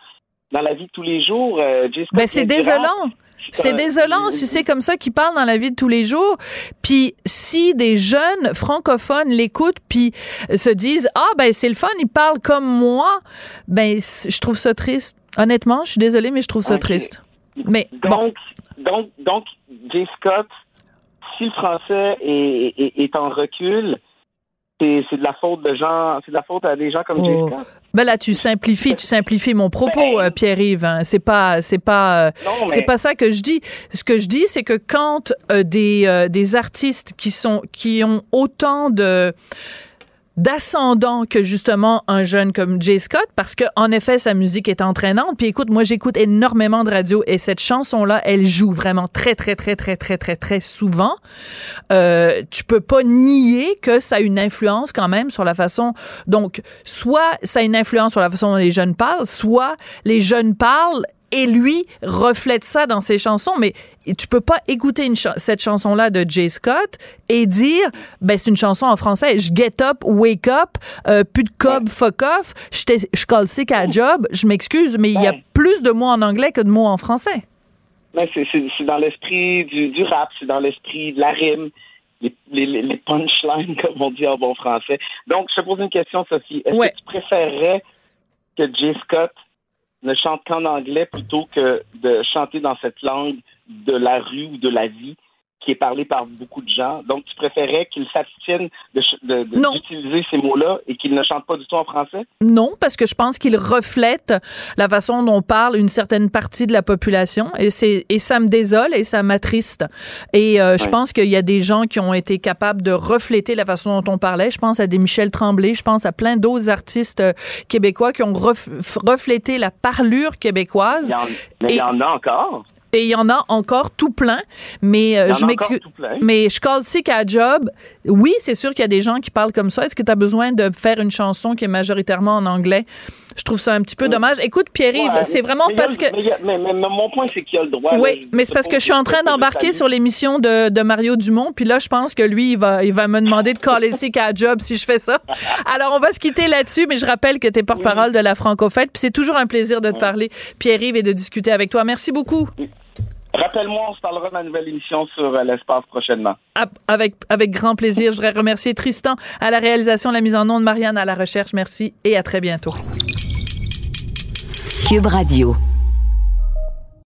dans la vie de tous les jours, euh, ben c'est désolant. C'est désolant si c'est comme ça qu'il parle dans la vie de tous les jours. Puis si des jeunes francophones l'écoutent puis se disent ah ben c'est le fun, il parle comme moi, ben je trouve ça triste. Honnêtement, je suis désolée mais je trouve ça triste. Mais donc donc donc Jay Scott, si le français est, est, est en recul, c'est de la faute de gens, c'est de la faute à des gens comme oh. Ben là, tu simplifies, tu simplifies mon propos, ben, euh, Pierre-Yves. Hein. C'est pas, c'est pas, euh, c'est pas ça que je dis. Ce que je dis, c'est que quand euh, des des artistes qui sont qui ont autant de d'ascendant que justement un jeune comme Jay Scott parce que en effet sa musique est entraînante. Puis écoute moi j'écoute énormément de radio et cette chanson là elle joue vraiment très très très très très très très souvent. Euh, tu peux pas nier que ça a une influence quand même sur la façon donc soit ça a une influence sur la façon dont les jeunes parlent soit les jeunes parlent et lui reflète ça dans ses chansons, mais tu peux pas écouter une cette chanson-là de Jay Scott et dire, ben c'est une chanson en français, je get up, wake up, euh, plus de cob, fuck off, je colle sick à job, je m'excuse, mais il y a plus de mots en anglais que de mots en français. c'est dans l'esprit du, rap, c'est dans l'esprit de la rime. Les, les, punchlines, comme on dit en bon français. Donc, je te pose une question, Sophie. Est-ce que tu préférerais que Jay Scott ne chante qu'en anglais plutôt que de chanter dans cette langue de la rue ou de la vie qui est parlé par beaucoup de gens. Donc, tu préférais qu'il s'abstienne d'utiliser ces mots-là et qu'il ne chante pas du tout en français? Non, parce que je pense qu'il reflète la façon dont parle une certaine partie de la population et, et ça me désole et ça m'attriste. Et euh, je pense qu'il y a des gens qui ont été capables de refléter la façon dont on parlait. Je pense à des Michel Tremblay, je pense à plein d'autres artistes euh, québécois qui ont reflété la parlure québécoise. mais il y en a encore. Et il y en a encore tout plein, mais euh, je m'excuse. Mais je call sick à job. Oui, c'est sûr qu'il y a des gens qui parlent comme ça. Est-ce que tu as besoin de faire une chanson qui est majoritairement en anglais? Je trouve ça un petit peu dommage. Écoute, Pierre-Yves, c'est vraiment parce que. Mais, mon point, c'est qu'il a le droit. Oui, mais c'est parce que je suis en train d'embarquer sur l'émission de, de, Mario Dumont, puis là, je pense que lui, il va, il va me demander de caller sick à job si je fais ça. Alors, on va se quitter là-dessus, mais je rappelle que tu es porte-parole de la Francofête, puis c'est toujours un plaisir de te parler, Pierre-Yves, et de discuter avec toi. Merci beaucoup. Rappelle-moi, on se parlera de ma nouvelle émission sur euh, l'espace prochainement. Avec, avec grand plaisir. Je voudrais remercier Tristan à la réalisation, la mise en onde, Marianne à la recherche. Merci et à très bientôt. Cube Radio.